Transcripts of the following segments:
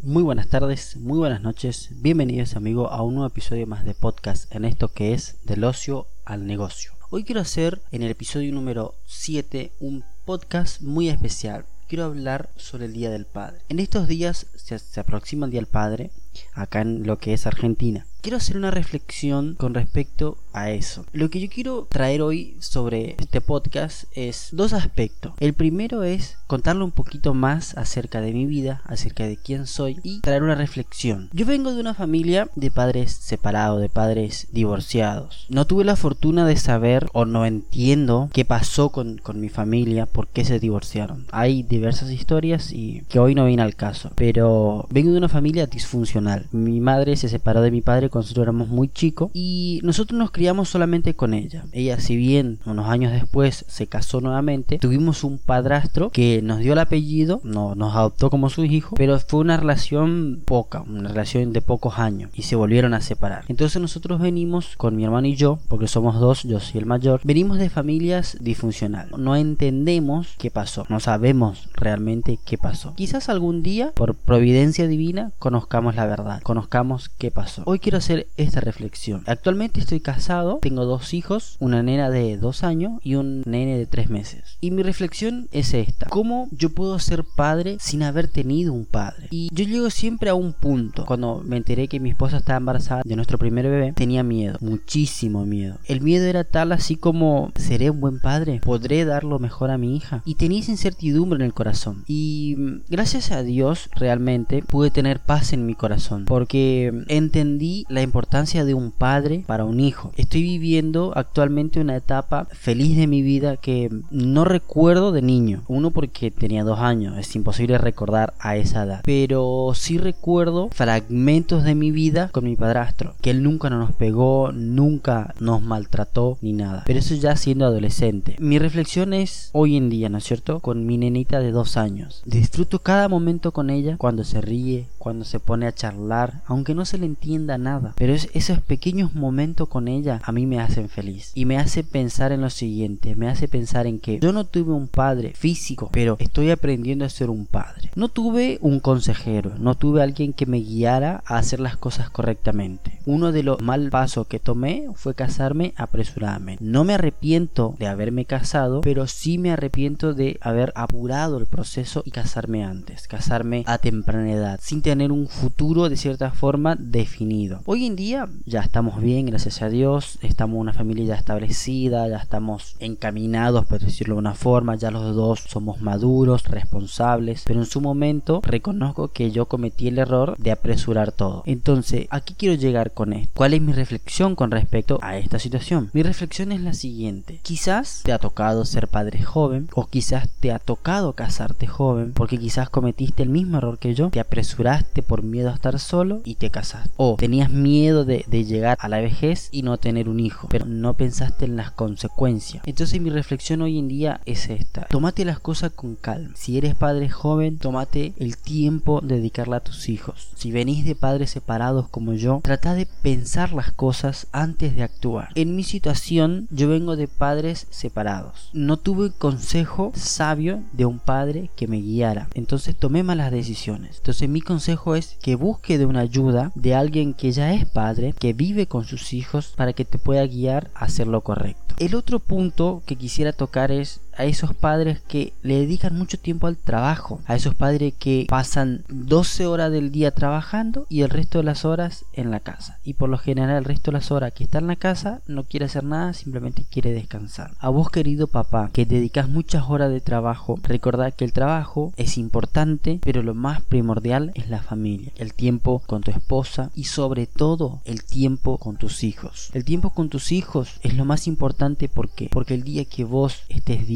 Muy buenas tardes, muy buenas noches, bienvenidos amigo a un nuevo episodio más de podcast en esto que es del ocio al negocio. Hoy quiero hacer en el episodio número 7 un podcast muy especial. Quiero hablar sobre el Día del Padre. En estos días se, se aproxima el Día del Padre acá en lo que es Argentina quiero hacer una reflexión con respecto a eso. Lo que yo quiero traer hoy sobre este podcast es dos aspectos. El primero es contarle un poquito más acerca de mi vida, acerca de quién soy y traer una reflexión. Yo vengo de una familia de padres separados, de padres divorciados. No tuve la fortuna de saber o no entiendo qué pasó con, con mi familia, por qué se divorciaron. Hay diversas historias y que hoy no viene al caso. Pero vengo de una familia disfuncional. Mi madre se separó de mi padre cuando éramos muy chicos y nosotros nos criamos solamente con ella. Ella, si bien unos años después se casó nuevamente, tuvimos un padrastro que nos dio el apellido, no, nos adoptó como su hijo, pero fue una relación poca, una relación de pocos años y se volvieron a separar. Entonces nosotros venimos con mi hermano y yo, porque somos dos, yo soy el mayor, venimos de familias disfuncionales. No entendemos qué pasó, no sabemos realmente qué pasó. Quizás algún día, por providencia divina, conozcamos la verdad, conozcamos qué pasó. Hoy quiero hacer esta reflexión. Actualmente estoy casado, tengo dos hijos, una nena de dos años y un nene de tres meses. Y mi reflexión es esta. ¿Cómo yo puedo ser padre sin haber tenido un padre? Y yo llego siempre a un punto. Cuando me enteré que mi esposa estaba embarazada de nuestro primer bebé, tenía miedo, muchísimo miedo. El miedo era tal así como, ¿seré un buen padre? ¿Podré dar lo mejor a mi hija? Y tenía esa incertidumbre en el corazón. Y mm, gracias a Dios realmente pude tener paz en mi corazón. Porque entendí la importancia de un padre para un hijo. Estoy viviendo actualmente una etapa feliz de mi vida que no recuerdo de niño. Uno porque tenía dos años, es imposible recordar a esa edad. Pero sí recuerdo fragmentos de mi vida con mi padrastro, que él nunca nos pegó, nunca nos maltrató ni nada. Pero eso ya siendo adolescente. Mi reflexión es hoy en día, ¿no es cierto? Con mi nenita de dos años. Disfruto cada momento con ella cuando se ríe, cuando se pone a charlar, aunque no se le entienda nada. Pero es, esos pequeños momentos con ella a mí me hacen feliz. Y me hace pensar en lo siguiente, me hace pensar en que yo no tuve un padre físico, pero estoy aprendiendo a ser un padre. No tuve un consejero, no tuve alguien que me guiara a hacer las cosas correctamente. Uno de los mal pasos que tomé fue casarme apresuradamente. No me arrepiento de haberme casado, pero sí me arrepiento de haber apurado el proceso y casarme antes, casarme a temprana edad, sin tener un futuro de cierta forma definido. Hoy en día ya estamos bien, gracias a Dios, estamos una familia ya establecida, ya estamos encaminados, por decirlo de una forma, ya los dos somos maduros, responsables, pero en su momento reconozco que yo cometí el error de apresurar todo. Entonces, aquí quiero llegar con. ¿Cuál es mi reflexión con respecto a esta situación? Mi reflexión es la siguiente. Quizás te ha tocado ser padre joven o quizás te ha tocado casarte joven porque quizás cometiste el mismo error que yo, te apresuraste por miedo a estar solo y te casaste. O tenías miedo de, llegar a la vejez y no tener un hijo, pero no pensaste en las consecuencias. Entonces mi reflexión hoy en día es esta. Tómate las cosas con calma. Si eres padre joven, tómate el tiempo de dedicarla a tus hijos. Si venís de padres separados como yo, trata de pensar las cosas antes de actuar. En mi situación, yo vengo de padres separados. No tuve consejo sabio de un padre que me guiara. Entonces tomé malas decisiones. Entonces mi consejo es que busque de una ayuda de alguien que ya es padre, que vive con sus hijos, para que te pueda guiar a hacer lo correcto. El otro punto que quisiera tocar es a esos padres que le dedican mucho tiempo al trabajo, a esos padres que pasan 12 horas del día trabajando y el resto de las horas en la casa. Y por lo general el resto de las horas que está en la casa no quiere hacer nada, simplemente quiere descansar. A vos querido papá, que dedicas muchas horas de trabajo, recordad que el trabajo es importante, pero lo más primordial es la familia, el tiempo con tu esposa y sobre todo el tiempo con tus hijos. El tiempo con tus hijos es lo más importante porque porque el día que vos estés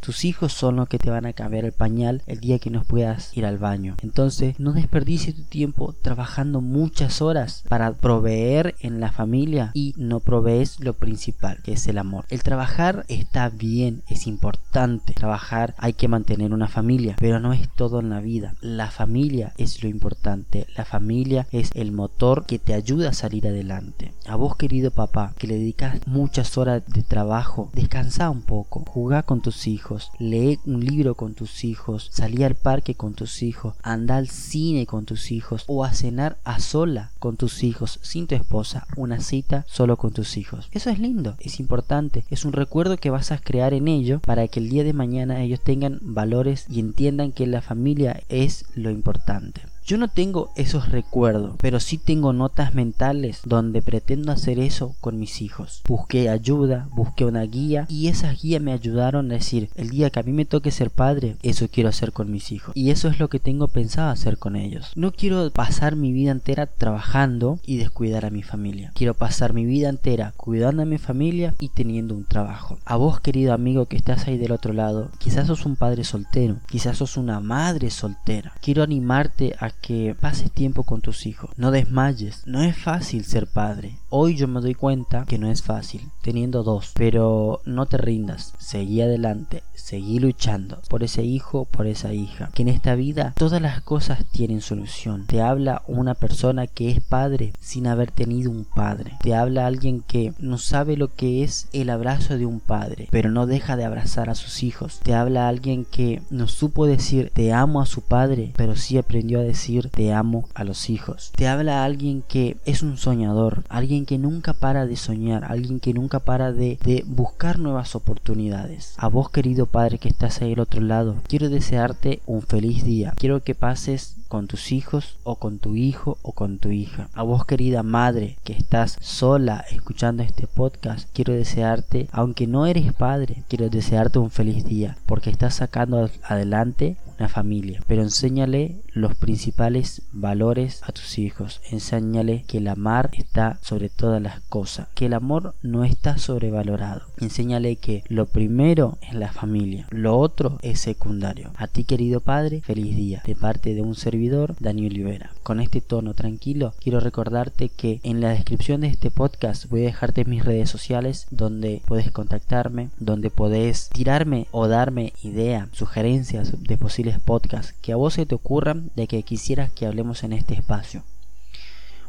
tus hijos son los que te van a cambiar el pañal el día que no puedas ir al baño. Entonces, no desperdicies tu tiempo trabajando muchas horas para proveer en la familia y no provees lo principal, que es el amor. El trabajar está bien, es importante. Trabajar hay que mantener una familia, pero no es todo en la vida. La familia es lo importante. La familia es el motor que te ayuda a salir adelante. A vos, querido papá, que le dedicas muchas horas de trabajo, descansa un poco, jugá con tus hijos, lee un libro con tus hijos, salí al parque con tus hijos, anda al cine con tus hijos o a cenar a sola con tus hijos, sin tu esposa, una cita solo con tus hijos. Eso es lindo, es importante, es un recuerdo que vas a crear en ellos para que el día de mañana ellos tengan valores y entiendan que la familia es lo importante. Yo no tengo esos recuerdos, pero sí tengo notas mentales donde pretendo hacer eso con mis hijos. Busqué ayuda, busqué una guía y esas guías me ayudaron a decir, el día que a mí me toque ser padre, eso quiero hacer con mis hijos. Y eso es lo que tengo pensado hacer con ellos. No quiero pasar mi vida entera trabajando y descuidar a mi familia. Quiero pasar mi vida entera cuidando a mi familia y teniendo un trabajo. A vos, querido amigo que estás ahí del otro lado, quizás sos un padre soltero, quizás sos una madre soltera. Quiero animarte a que pases tiempo con tus hijos. No desmayes. No es fácil ser padre. Hoy yo me doy cuenta que no es fácil, teniendo dos. Pero no te rindas. Seguí adelante. Seguí luchando por ese hijo, por esa hija. Que en esta vida todas las cosas tienen solución. Te habla una persona que es padre sin haber tenido un padre. Te habla alguien que no sabe lo que es el abrazo de un padre, pero no deja de abrazar a sus hijos. Te habla alguien que no supo decir te amo a su padre, pero sí aprendió a decir te amo a los hijos. Te habla alguien que es un soñador, alguien que nunca para de soñar, alguien que nunca para de, buscar nuevas oportunidades. A vos querido padre que estás ahí al otro lado, quiero desearte un feliz día. Quiero que pases con tus hijos o con tu hijo o con tu hija. A vos querida madre que estás sola escuchando este podcast, quiero desearte, aunque no eres padre, quiero desearte un feliz día porque estás sacando adelante una familia. Pero enséñale los principales valores a tus hijos. Enséñale que el amar está sobre todas las cosas, que el amor no está sobrevalorado. Enséñale que lo primero es la familia, lo otro es secundario. A ti querido padre, feliz día de parte de un servidor, Daniel Olivera. Con este tono tranquilo, quiero recordarte que en la descripción de este podcast voy a dejarte mis redes sociales donde puedes contactarme, donde podés tirarme o darme idea, sugerencias de posibles podcast que a vos se te ocurran de que quisieras que hablemos en este espacio.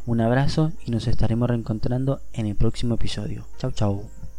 Un abrazo y nos estaremos reencontrando en el próximo episodio. Chau chau.